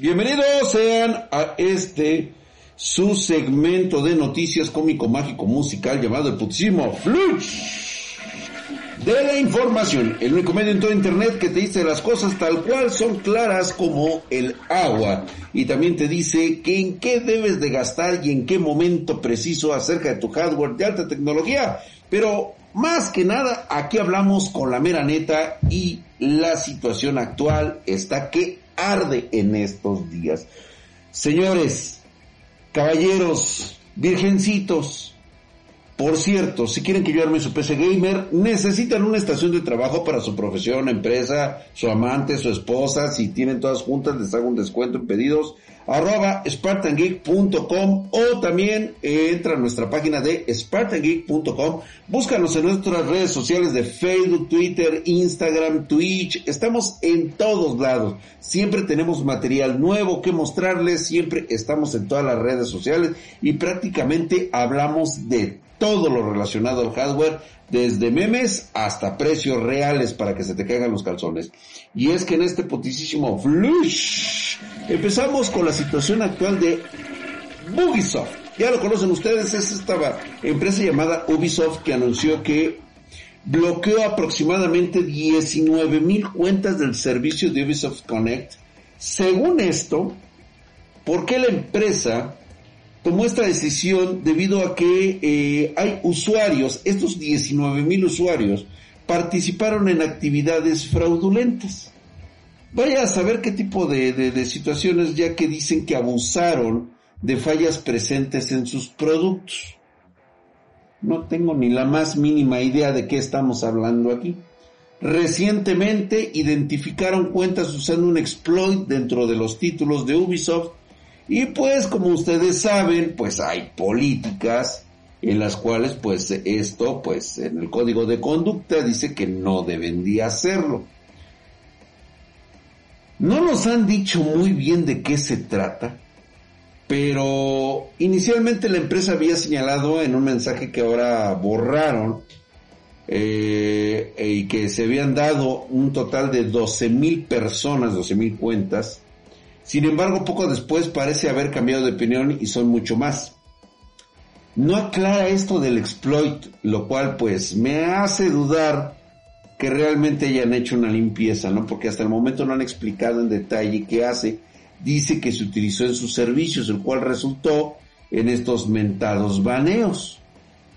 Bienvenidos sean a este su segmento de noticias cómico mágico musical llamado el putísimo Flush de la información, el único medio en todo internet que te dice las cosas tal cual son claras como el agua. Y también te dice que en qué debes de gastar y en qué momento preciso acerca de tu hardware de alta tecnología, pero más que nada aquí hablamos con la mera neta y la situación actual está que arde en estos días. Señores, caballeros, virgencitos, por cierto, si quieren que yo arme su PC Gamer, necesitan una estación de trabajo para su profesión, empresa, su amante, su esposa. Si tienen todas juntas, les hago un descuento en pedidos. Arroba spartangeek.com o también entra a nuestra página de spartangeek.com. Búscanos en nuestras redes sociales de Facebook, Twitter, Instagram, Twitch. Estamos en todos lados. Siempre tenemos material nuevo que mostrarles. Siempre estamos en todas las redes sociales y prácticamente hablamos de todo lo relacionado al hardware, desde memes hasta precios reales para que se te caigan los calzones. Y es que en este potisísimo flush empezamos con la situación actual de Ubisoft. Ya lo conocen ustedes, es esta empresa llamada Ubisoft que anunció que bloqueó aproximadamente 19 mil cuentas del servicio de Ubisoft Connect. Según esto, ¿por qué la empresa tomó esta decisión debido a que eh, hay usuarios, estos 19 mil usuarios, participaron en actividades fraudulentas. Vaya a saber qué tipo de, de, situaciones ya que dicen que abusaron de fallas presentes en sus productos. No tengo ni la más mínima idea de qué estamos hablando aquí. Recientemente identificaron cuentas usando un exploit dentro de los títulos de Ubisoft y pues como ustedes saben, pues hay políticas en las cuales pues esto pues en el código de conducta dice que no deben de hacerlo. No nos han dicho muy bien de qué se trata, pero inicialmente la empresa había señalado en un mensaje que ahora borraron eh, y que se habían dado un total de 12 mil personas, 12 mil cuentas, sin embargo, poco después parece haber cambiado de opinión y son mucho más. No aclara esto del exploit, lo cual pues me hace dudar que realmente hayan hecho una limpieza, ¿no? Porque hasta el momento no han explicado en detalle qué hace. Dice que se utilizó en sus servicios, el cual resultó en estos mentados baneos.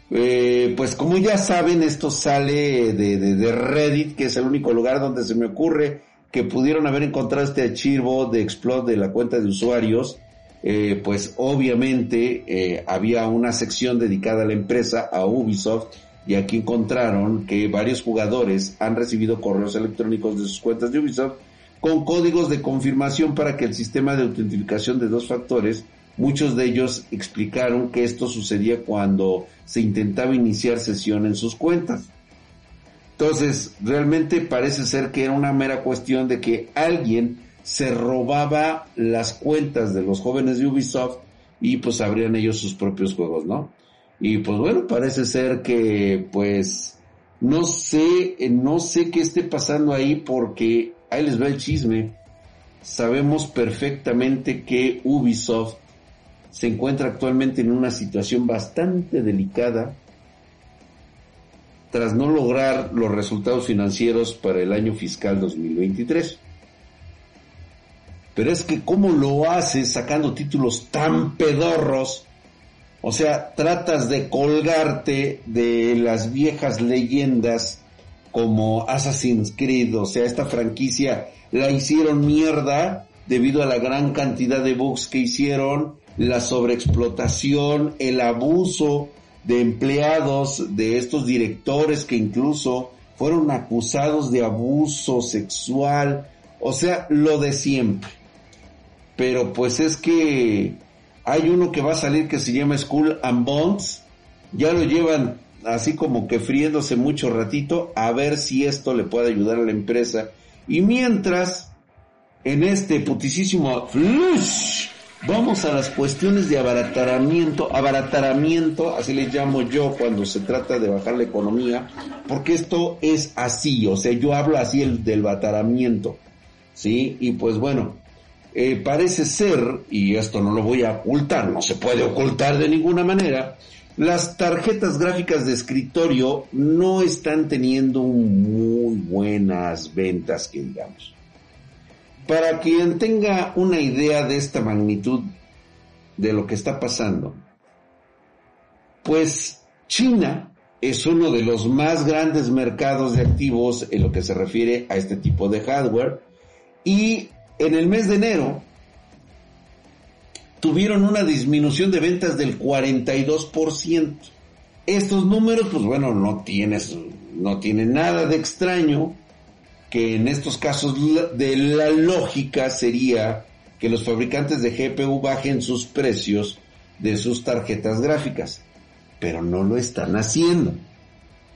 Eh, pues como ya saben, esto sale de, de Reddit, que es el único lugar donde se me ocurre que pudieron haber encontrado este archivo de exploit de la cuenta de usuarios, eh, pues obviamente eh, había una sección dedicada a la empresa, a Ubisoft, y aquí encontraron que varios jugadores han recibido correos electrónicos de sus cuentas de Ubisoft con códigos de confirmación para que el sistema de autentificación de dos factores, muchos de ellos explicaron que esto sucedía cuando se intentaba iniciar sesión en sus cuentas. Entonces, realmente parece ser que era una mera cuestión de que alguien se robaba las cuentas de los jóvenes de Ubisoft y pues abrían ellos sus propios juegos, ¿no? Y pues bueno, parece ser que pues no sé, no sé qué esté pasando ahí porque ahí les va el chisme. Sabemos perfectamente que Ubisoft se encuentra actualmente en una situación bastante delicada tras no lograr los resultados financieros para el año fiscal 2023. Pero es que cómo lo haces sacando títulos tan pedorros, o sea, tratas de colgarte de las viejas leyendas como Assassin's Creed, o sea, esta franquicia la hicieron mierda debido a la gran cantidad de bugs que hicieron, la sobreexplotación, el abuso de empleados, de estos directores que incluso fueron acusados de abuso sexual, o sea, lo de siempre. Pero pues es que hay uno que va a salir que se llama School and Bonds, ya lo llevan así como que friéndose mucho ratito a ver si esto le puede ayudar a la empresa. Y mientras, en este putisísimo flush, vamos a las cuestiones de abarataramiento, abarataramiento, así le llamo yo cuando se trata de bajar la economía, porque esto es así, o sea, yo hablo así el, del bataramiento, ¿sí? Y pues bueno, eh, parece ser, y esto no lo voy a ocultar, no se puede ocultar de ninguna manera, las tarjetas gráficas de escritorio no están teniendo muy buenas ventas, que digamos. Para quien tenga una idea de esta magnitud de lo que está pasando, pues China es uno de los más grandes mercados de activos en lo que se refiere a este tipo de hardware y en el mes de enero tuvieron una disminución de ventas del 42%. Estos números, pues bueno, no tienes, no tienen nada de extraño, que en estos casos de la lógica sería que los fabricantes de GPU bajen sus precios de sus tarjetas gráficas, pero no lo están haciendo.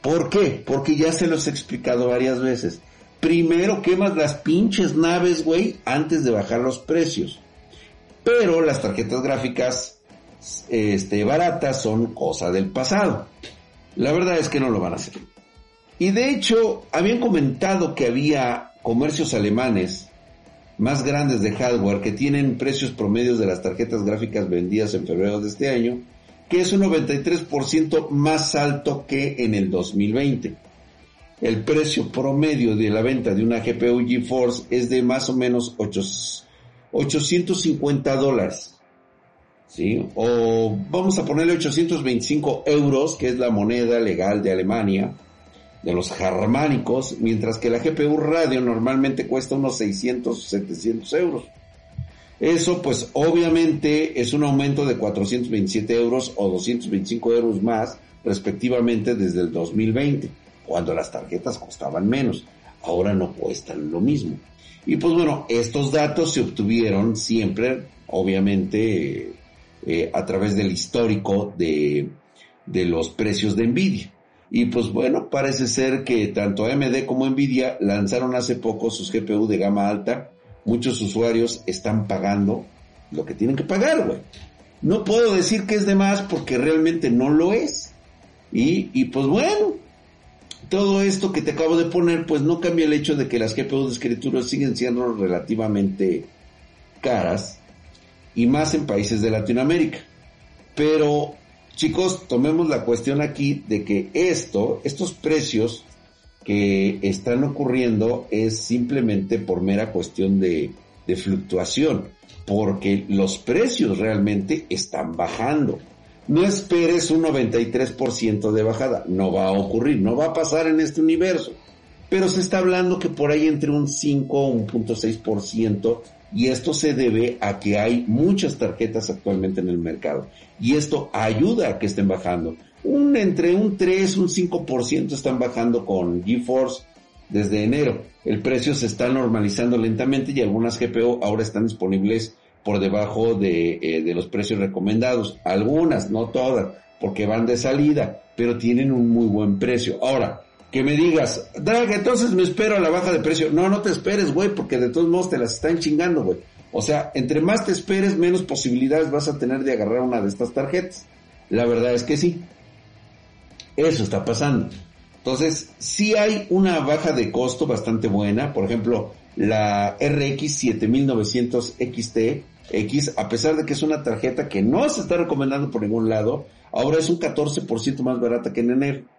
¿Por qué? Porque ya se los he explicado varias veces. Primero quemas las pinches naves, güey, antes de bajar los precios. Pero las tarjetas gráficas este, baratas son cosa del pasado. La verdad es que no lo van a hacer. Y de hecho, habían comentado que había comercios alemanes más grandes de hardware que tienen precios promedios de las tarjetas gráficas vendidas en febrero de este año, que es un 93% más alto que en el 2020. El precio promedio de la venta de una GPU GeForce es de más o menos 800 850 dólares. ¿Sí? O vamos a ponerle 825 euros, que es la moneda legal de Alemania, de los germánicos, mientras que la GPU radio normalmente cuesta unos 600, 700 euros. Eso pues obviamente es un aumento de 427 euros o 225 euros más respectivamente desde el 2020, cuando las tarjetas costaban menos. Ahora no cuestan lo mismo. Y pues bueno, estos datos se obtuvieron siempre, obviamente, eh, a través del histórico de, de los precios de Nvidia. Y pues bueno, parece ser que tanto AMD como Nvidia lanzaron hace poco sus GPU de gama alta. Muchos usuarios están pagando lo que tienen que pagar, güey. No puedo decir que es de más porque realmente no lo es. Y, y pues bueno, todo esto que te acabo de poner, pues no cambia el hecho de que las GPU de escritura siguen siendo relativamente caras y más en países de Latinoamérica. Pero, chicos, tomemos la cuestión aquí de que esto, estos precios que están ocurriendo es simplemente por mera cuestión de, de fluctuación, porque los precios realmente están bajando. No esperes un 93% de bajada, no va a ocurrir, no va a pasar en este universo. Pero se está hablando que por ahí entre un 5 o 1.6% y esto se debe a que hay muchas tarjetas actualmente en el mercado y esto ayuda a que estén bajando. Un entre un 3, un 5% están bajando con GeForce desde enero. El precio se está normalizando lentamente y algunas GPU ahora están disponibles por debajo de, eh, de los precios recomendados. Algunas, no todas, porque van de salida, pero tienen un muy buen precio. Ahora, que me digas, Drag, entonces me espero a la baja de precio. No, no te esperes, güey, porque de todos modos te las están chingando, güey. O sea, entre más te esperes, menos posibilidades vas a tener de agarrar una de estas tarjetas. La verdad es que sí. Eso está pasando. Entonces, sí hay una baja de costo bastante buena. Por ejemplo, la RX 7900 XT X, a pesar de que es una tarjeta que no se está recomendando por ningún lado, ahora es un 14% más barata que en enero.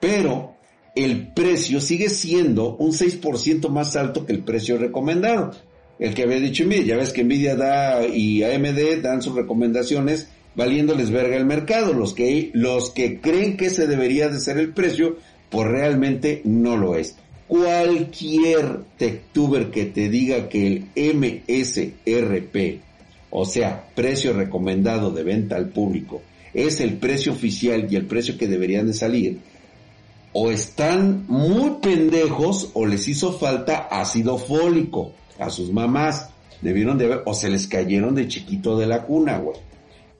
Pero el precio sigue siendo un 6% más alto que el precio recomendado. El que había dicho Nvidia, ya ves que Nvidia da y AMD dan sus recomendaciones valiéndoles verga el mercado. Los que, los que creen que ese debería de ser el precio, pues realmente no lo es cualquier techtuber que te diga que el MSRP, o sea, precio recomendado de venta al público, es el precio oficial y el precio que deberían de salir, o están muy pendejos o les hizo falta ácido fólico a sus mamás. Debieron de ver, o se les cayeron de chiquito de la cuna, güey.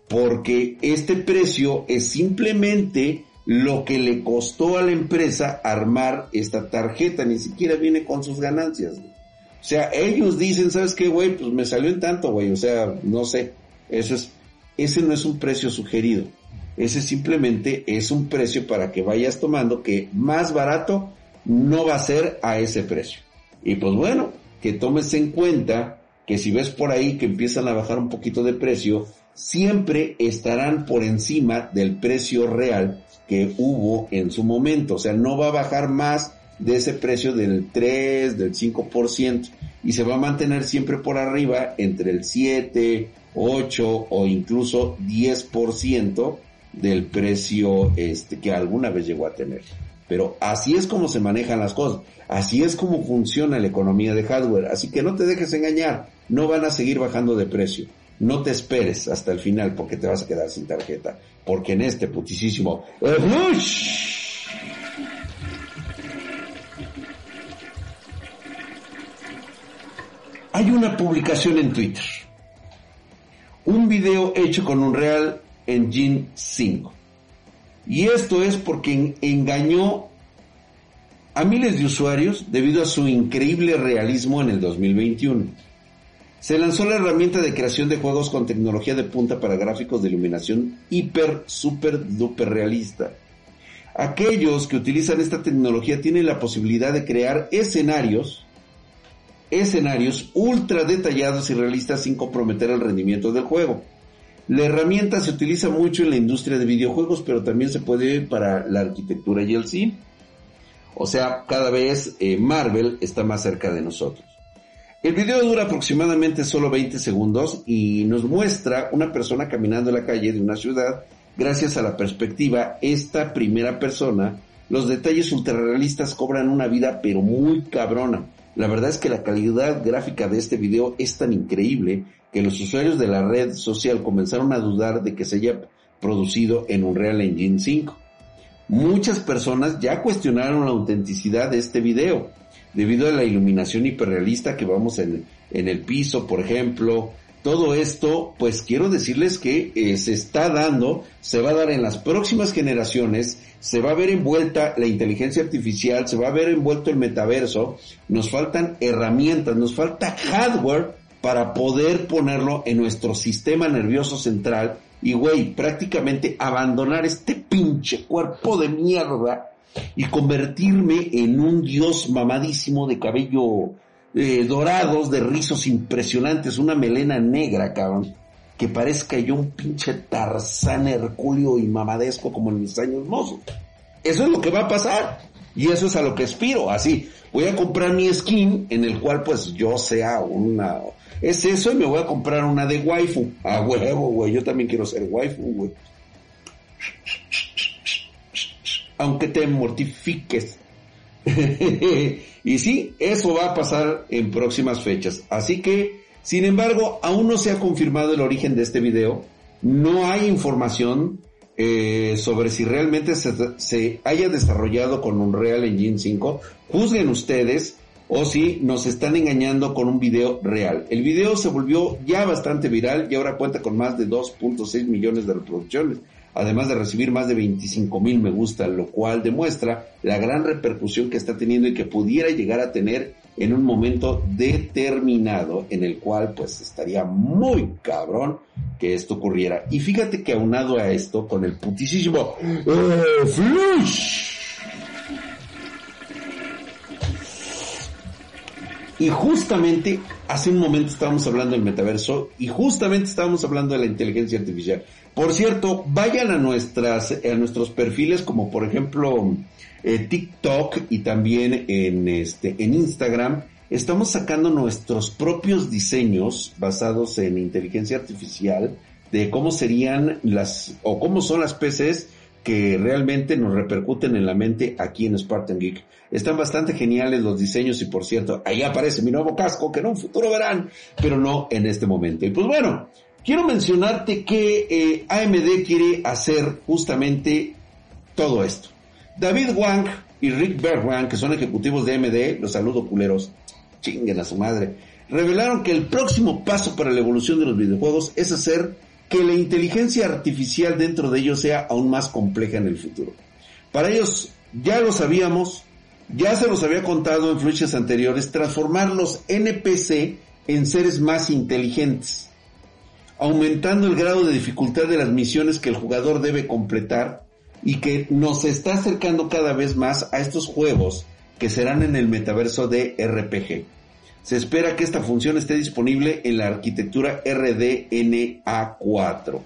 Porque este precio es simplemente lo que le costó a la empresa armar esta tarjeta, ni siquiera viene con sus ganancias. O sea, ellos dicen, ¿sabes qué, güey? Pues me salió en tanto, güey. O sea, no sé. Eso es, ese no es un precio sugerido. Ese simplemente es un precio para que vayas tomando que más barato no va a ser a ese precio. Y pues bueno, que tomes en cuenta que si ves por ahí que empiezan a bajar un poquito de precio, siempre estarán por encima del precio real que hubo en su momento. O sea, no va a bajar más de ese precio del 3, del 5% y se va a mantener siempre por arriba entre el 7, 8 o incluso 10% del precio este, que alguna vez llegó a tener. Pero así es como se manejan las cosas, así es como funciona la economía de hardware, así que no te dejes engañar, no van a seguir bajando de precio. No te esperes hasta el final porque te vas a quedar sin tarjeta, porque en este putisísimo hay una publicación en Twitter. Un video hecho con un Real Engine 5. Y esto es porque engañó a miles de usuarios debido a su increíble realismo en el 2021. Se lanzó la herramienta de creación de juegos con tecnología de punta para gráficos de iluminación hiper, super, duper realista. Aquellos que utilizan esta tecnología tienen la posibilidad de crear escenarios, escenarios ultra detallados y realistas sin comprometer el rendimiento del juego. La herramienta se utiliza mucho en la industria de videojuegos, pero también se puede para la arquitectura y el cine. O sea, cada vez eh, Marvel está más cerca de nosotros. El video dura aproximadamente solo 20 segundos y nos muestra una persona caminando en la calle de una ciudad gracias a la perspectiva esta primera persona. Los detalles ultrarrealistas cobran una vida pero muy cabrona. La verdad es que la calidad gráfica de este video es tan increíble que los usuarios de la red social comenzaron a dudar de que se haya producido en un Real Engine 5. Muchas personas ya cuestionaron la autenticidad de este video, debido a la iluminación hiperrealista que vamos en, en el piso, por ejemplo. Todo esto, pues quiero decirles que eh, se está dando, se va a dar en las próximas generaciones, se va a ver envuelta la inteligencia artificial, se va a ver envuelto el metaverso, nos faltan herramientas, nos falta hardware para poder ponerlo en nuestro sistema nervioso central y, güey, prácticamente abandonar este pinche cuerpo de mierda y convertirme en un dios mamadísimo de cabello eh, dorados, de rizos impresionantes, una melena negra, cabrón, que parezca yo un pinche Tarzán Herculio y mamadesco como en mis años mozos. Eso es lo que va a pasar. Y eso es a lo que aspiro, así. Voy a comprar mi skin en el cual pues yo sea una es eso y me voy a comprar una de waifu. A huevo, güey. Yo también quiero ser waifu, güey. Aunque te mortifiques. y sí, eso va a pasar en próximas fechas. Así que, sin embargo, aún no se ha confirmado el origen de este video. No hay información eh, sobre si realmente se, se, haya desarrollado con un Real Engine 5. Juzguen ustedes o si nos están engañando con un video real. El video se volvió ya bastante viral y ahora cuenta con más de 2.6 millones de reproducciones, además de recibir más de 25 mil me gusta, lo cual demuestra la gran repercusión que está teniendo y que pudiera llegar a tener en un momento determinado en el cual pues estaría muy cabrón que esto ocurriera. Y fíjate que aunado a esto con el putisísimo eh, Flush Y justamente hace un momento estábamos hablando del metaverso y justamente estábamos hablando de la inteligencia artificial. Por cierto, vayan a nuestras a nuestros perfiles como por ejemplo eh, TikTok y también en este en Instagram. Estamos sacando nuestros propios diseños basados en inteligencia artificial de cómo serían las o cómo son las PCs que realmente nos repercuten en la mente aquí en Spartan Geek. Están bastante geniales los diseños y por cierto, ahí aparece mi nuevo casco que en un futuro verán, pero no en este momento. Y pues bueno, quiero mencionarte que eh, AMD quiere hacer justamente todo esto. David Wang y Rick Bergman, que son ejecutivos de AMD, los saludo culeros, chinguen a su madre, revelaron que el próximo paso para la evolución de los videojuegos es hacer que la inteligencia artificial dentro de ellos sea aún más compleja en el futuro. Para ellos, ya lo sabíamos, ya se los había contado en fluches anteriores, transformar los NPC en seres más inteligentes, aumentando el grado de dificultad de las misiones que el jugador debe completar y que nos está acercando cada vez más a estos juegos que serán en el metaverso de RPG. Se espera que esta función esté disponible en la arquitectura RDNA4.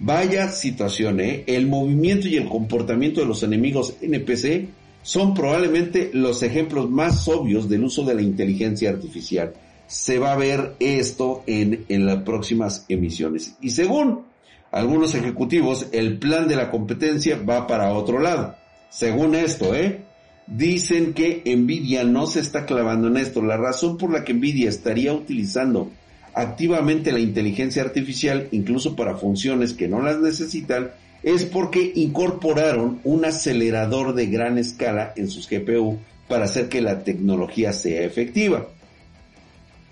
Vaya situación, ¿eh? El movimiento y el comportamiento de los enemigos NPC son probablemente los ejemplos más obvios del uso de la inteligencia artificial. Se va a ver esto en, en las próximas emisiones. Y según algunos ejecutivos, el plan de la competencia va para otro lado. Según esto, ¿eh? Dicen que Nvidia no se está clavando en esto. La razón por la que Nvidia estaría utilizando activamente la inteligencia artificial, incluso para funciones que no las necesitan, es porque incorporaron un acelerador de gran escala en sus GPU para hacer que la tecnología sea efectiva.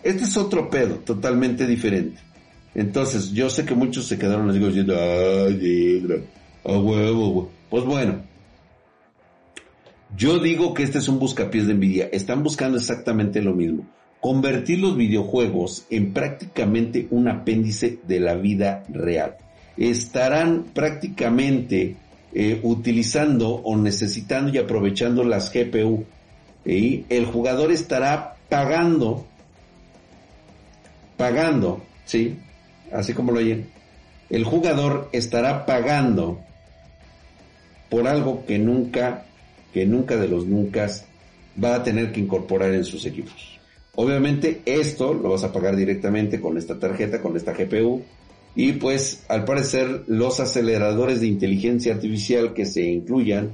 Este es otro pedo, totalmente diferente. Entonces, yo sé que muchos se quedaron, les digo, diciendo, ay, a huevo, Pues bueno, yo digo que este es un buscapiés de envidia. Están buscando exactamente lo mismo. Convertir los videojuegos en prácticamente un apéndice de la vida real. Estarán prácticamente eh, utilizando o necesitando y aprovechando las GPU. Y el jugador estará pagando, pagando, ¿sí? Así como lo oyen. El jugador estará pagando por algo que nunca que nunca de los nunca va a tener que incorporar en sus equipos. Obviamente esto lo vas a pagar directamente con esta tarjeta, con esta GPU. Y pues al parecer los aceleradores de inteligencia artificial que se incluyan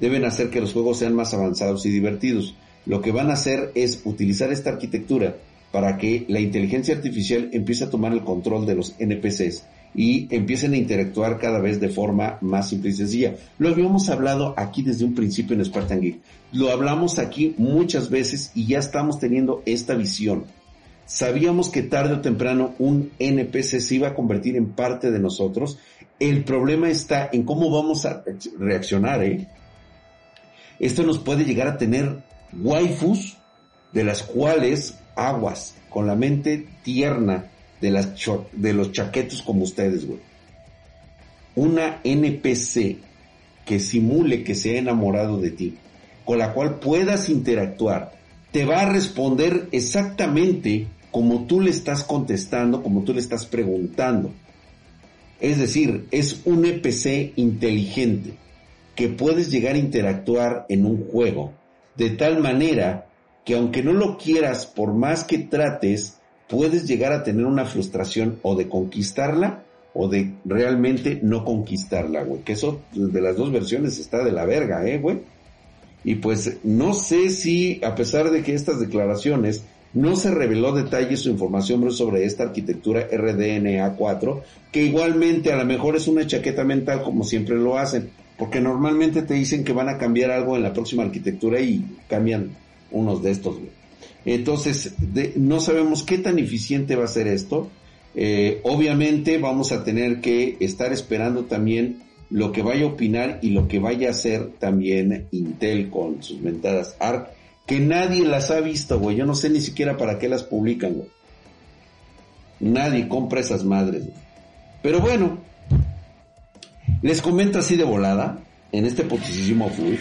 deben hacer que los juegos sean más avanzados y divertidos. Lo que van a hacer es utilizar esta arquitectura para que la inteligencia artificial empiece a tomar el control de los NPCs y empiecen a interactuar cada vez de forma más simple y sencilla. Lo habíamos hablado aquí desde un principio en Spartan Geek. Lo hablamos aquí muchas veces y ya estamos teniendo esta visión. Sabíamos que tarde o temprano un NPC se iba a convertir en parte de nosotros. El problema está en cómo vamos a reaccionar, ¿eh? Esto nos puede llegar a tener waifus de las cuales aguas, con la mente tierna, de, los chaquetos como ustedes, güey. Una NPC que simule que se ha enamorado de ti, con la cual puedas interactuar, te va a responder exactamente como tú le estás contestando, como tú le estás preguntando. Es decir, es un NPC inteligente que puedes llegar a interactuar en un juego de tal manera que aunque no lo quieras, por más que trates, puedes llegar a tener una frustración o de conquistarla o de realmente no conquistarla, güey. Que eso de las dos versiones está de la verga, eh, güey. Y pues no sé si, a pesar de que estas declaraciones no se reveló detalles o información sobre esta arquitectura RDNA4, que igualmente a lo mejor es una chaqueta mental como siempre lo hacen, porque normalmente te dicen que van a cambiar algo en la próxima arquitectura y cambian unos de estos, güey. Entonces, no sabemos qué tan eficiente va a ser esto. Eh, obviamente vamos a tener que estar esperando también lo que vaya a opinar y lo que vaya a hacer también Intel con sus mentadas ARC, que nadie las ha visto, güey. Yo no sé ni siquiera para qué las publican, güey. Nadie compra esas madres, güey. Pero bueno, les comento así de volada, en este poquísimo flush,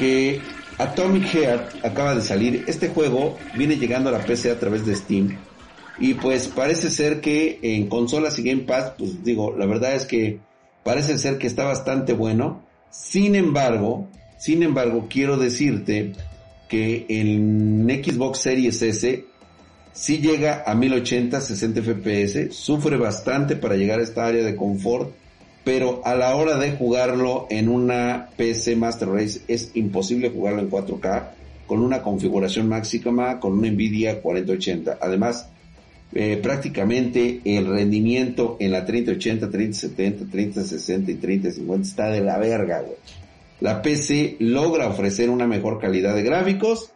que Atomic Heart acaba de salir. Este juego viene llegando a la PC a través de Steam. Y pues parece ser que en consolas y Game Pass, pues digo, la verdad es que parece ser que está bastante bueno. Sin embargo, sin embargo, quiero decirte que en Xbox Series S sí llega a 1080, 60 FPS, sufre bastante para llegar a esta área de confort pero a la hora de jugarlo en una PC Master Race es imposible jugarlo en 4K con una configuración máxima con una Nvidia 4080. Además, eh, prácticamente el rendimiento en la 3080, 3070, 3060 y 3050 está de la verga, güey. ¿La PC logra ofrecer una mejor calidad de gráficos?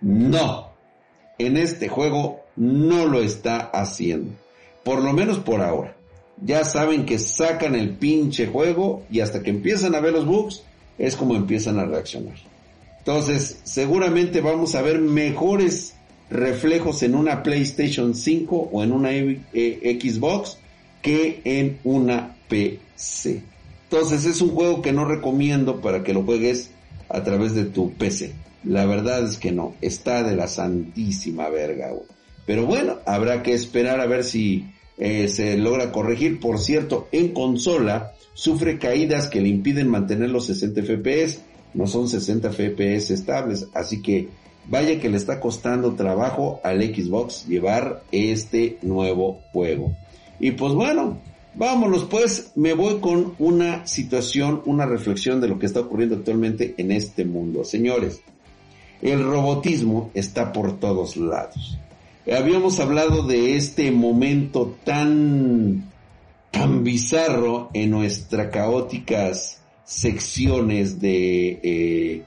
No. En este juego no lo está haciendo. Por lo menos por ahora. Ya saben que sacan el pinche juego y hasta que empiezan a ver los bugs es como empiezan a reaccionar. Entonces, seguramente vamos a ver mejores reflejos en una PlayStation 5 o en una eh, Xbox que en una PC. Entonces es un juego que no recomiendo para que lo juegues a través de tu PC. La verdad es que no, está de la santísima verga, Pero bueno, habrá que esperar a ver si eh, se logra corregir. Por cierto, en consola sufre caídas que le impiden mantener los 60 FPS. No son 60 FPS estables, así que vaya que le está costando trabajo al Xbox llevar este nuevo juego. Y pues bueno, vámonos pues, me voy con una situación, una reflexión de lo que está ocurriendo actualmente en este mundo. Señores, el robotismo está por todos lados. Habíamos hablado de este momento tan, tan bizarro en nuestras caóticas secciones de, eh,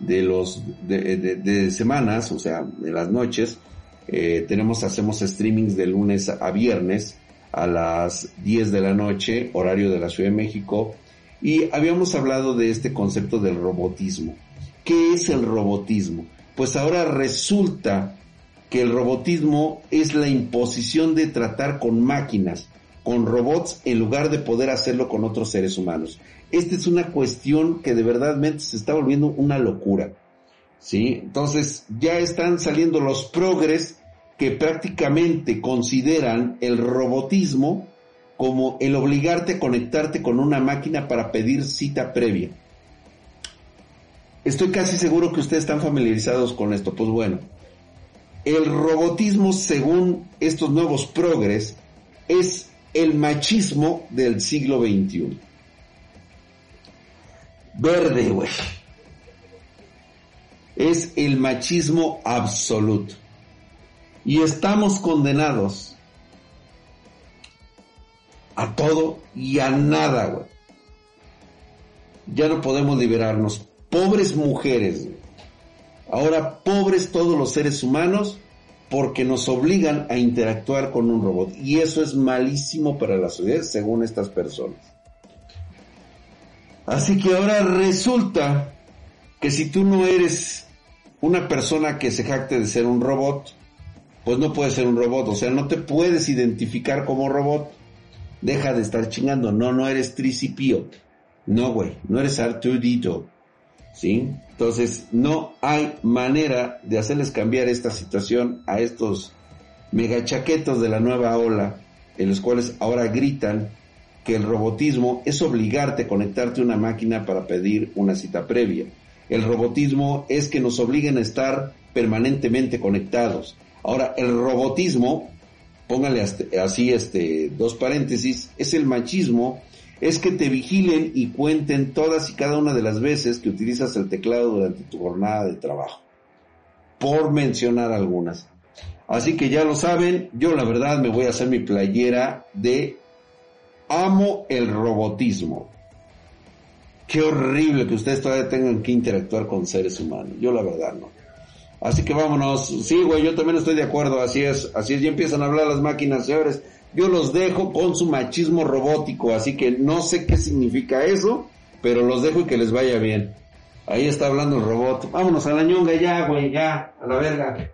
de los, de, semanas, o sea, de las noches. Eh, tenemos, hacemos streamings de lunes a viernes a las 10 de la noche, horario de la Ciudad de México, y habíamos hablado de este concepto del robotismo. ¿Qué es el robotismo? Pues ahora resulta que el robotismo es la imposición de tratar con máquinas, con robots, en lugar de poder hacerlo con otros seres humanos. Esta es una cuestión que de verdad se está volviendo una locura. ¿Sí? Entonces ya están saliendo los progres que prácticamente consideran el robotismo como el obligarte a conectarte con una máquina para pedir cita previa. Estoy casi seguro que ustedes están familiarizados con esto. Pues bueno, el robotismo, según estos nuevos progres, es el machismo del siglo XXI. Verde, güey. Es el machismo absoluto. Y estamos condenados a todo y a nada, güey. Ya no podemos liberarnos. Pobres mujeres, Ahora, pobres todos los seres humanos porque nos obligan a interactuar con un robot. Y eso es malísimo para la sociedad, según estas personas. Así que ahora resulta que si tú no eres una persona que se jacte de ser un robot, pues no puedes ser un robot, o sea, no te puedes identificar como robot. Deja de estar chingando, no, no eres Tricipio. No, güey, no eres Artudito. ¿Sí? Entonces, no hay manera de hacerles cambiar esta situación a estos megachaquetos de la nueva ola, en los cuales ahora gritan que el robotismo es obligarte a conectarte a una máquina para pedir una cita previa. El robotismo es que nos obliguen a estar permanentemente conectados. Ahora, el robotismo, póngale así este, dos paréntesis, es el machismo, es que te vigilen y cuenten todas y cada una de las veces que utilizas el teclado durante tu jornada de trabajo. Por mencionar algunas. Así que ya lo saben, yo la verdad me voy a hacer mi playera de amo el robotismo. Qué horrible que ustedes todavía tengan que interactuar con seres humanos. Yo la verdad no. Así que vámonos. Sí, güey, yo también estoy de acuerdo. Así es, así es. Ya empiezan a hablar las máquinas, señores. Yo los dejo con su machismo robótico. Así que no sé qué significa eso, pero los dejo y que les vaya bien. Ahí está hablando el robot. Vámonos a la ñonga ya, güey, ya, a la verga.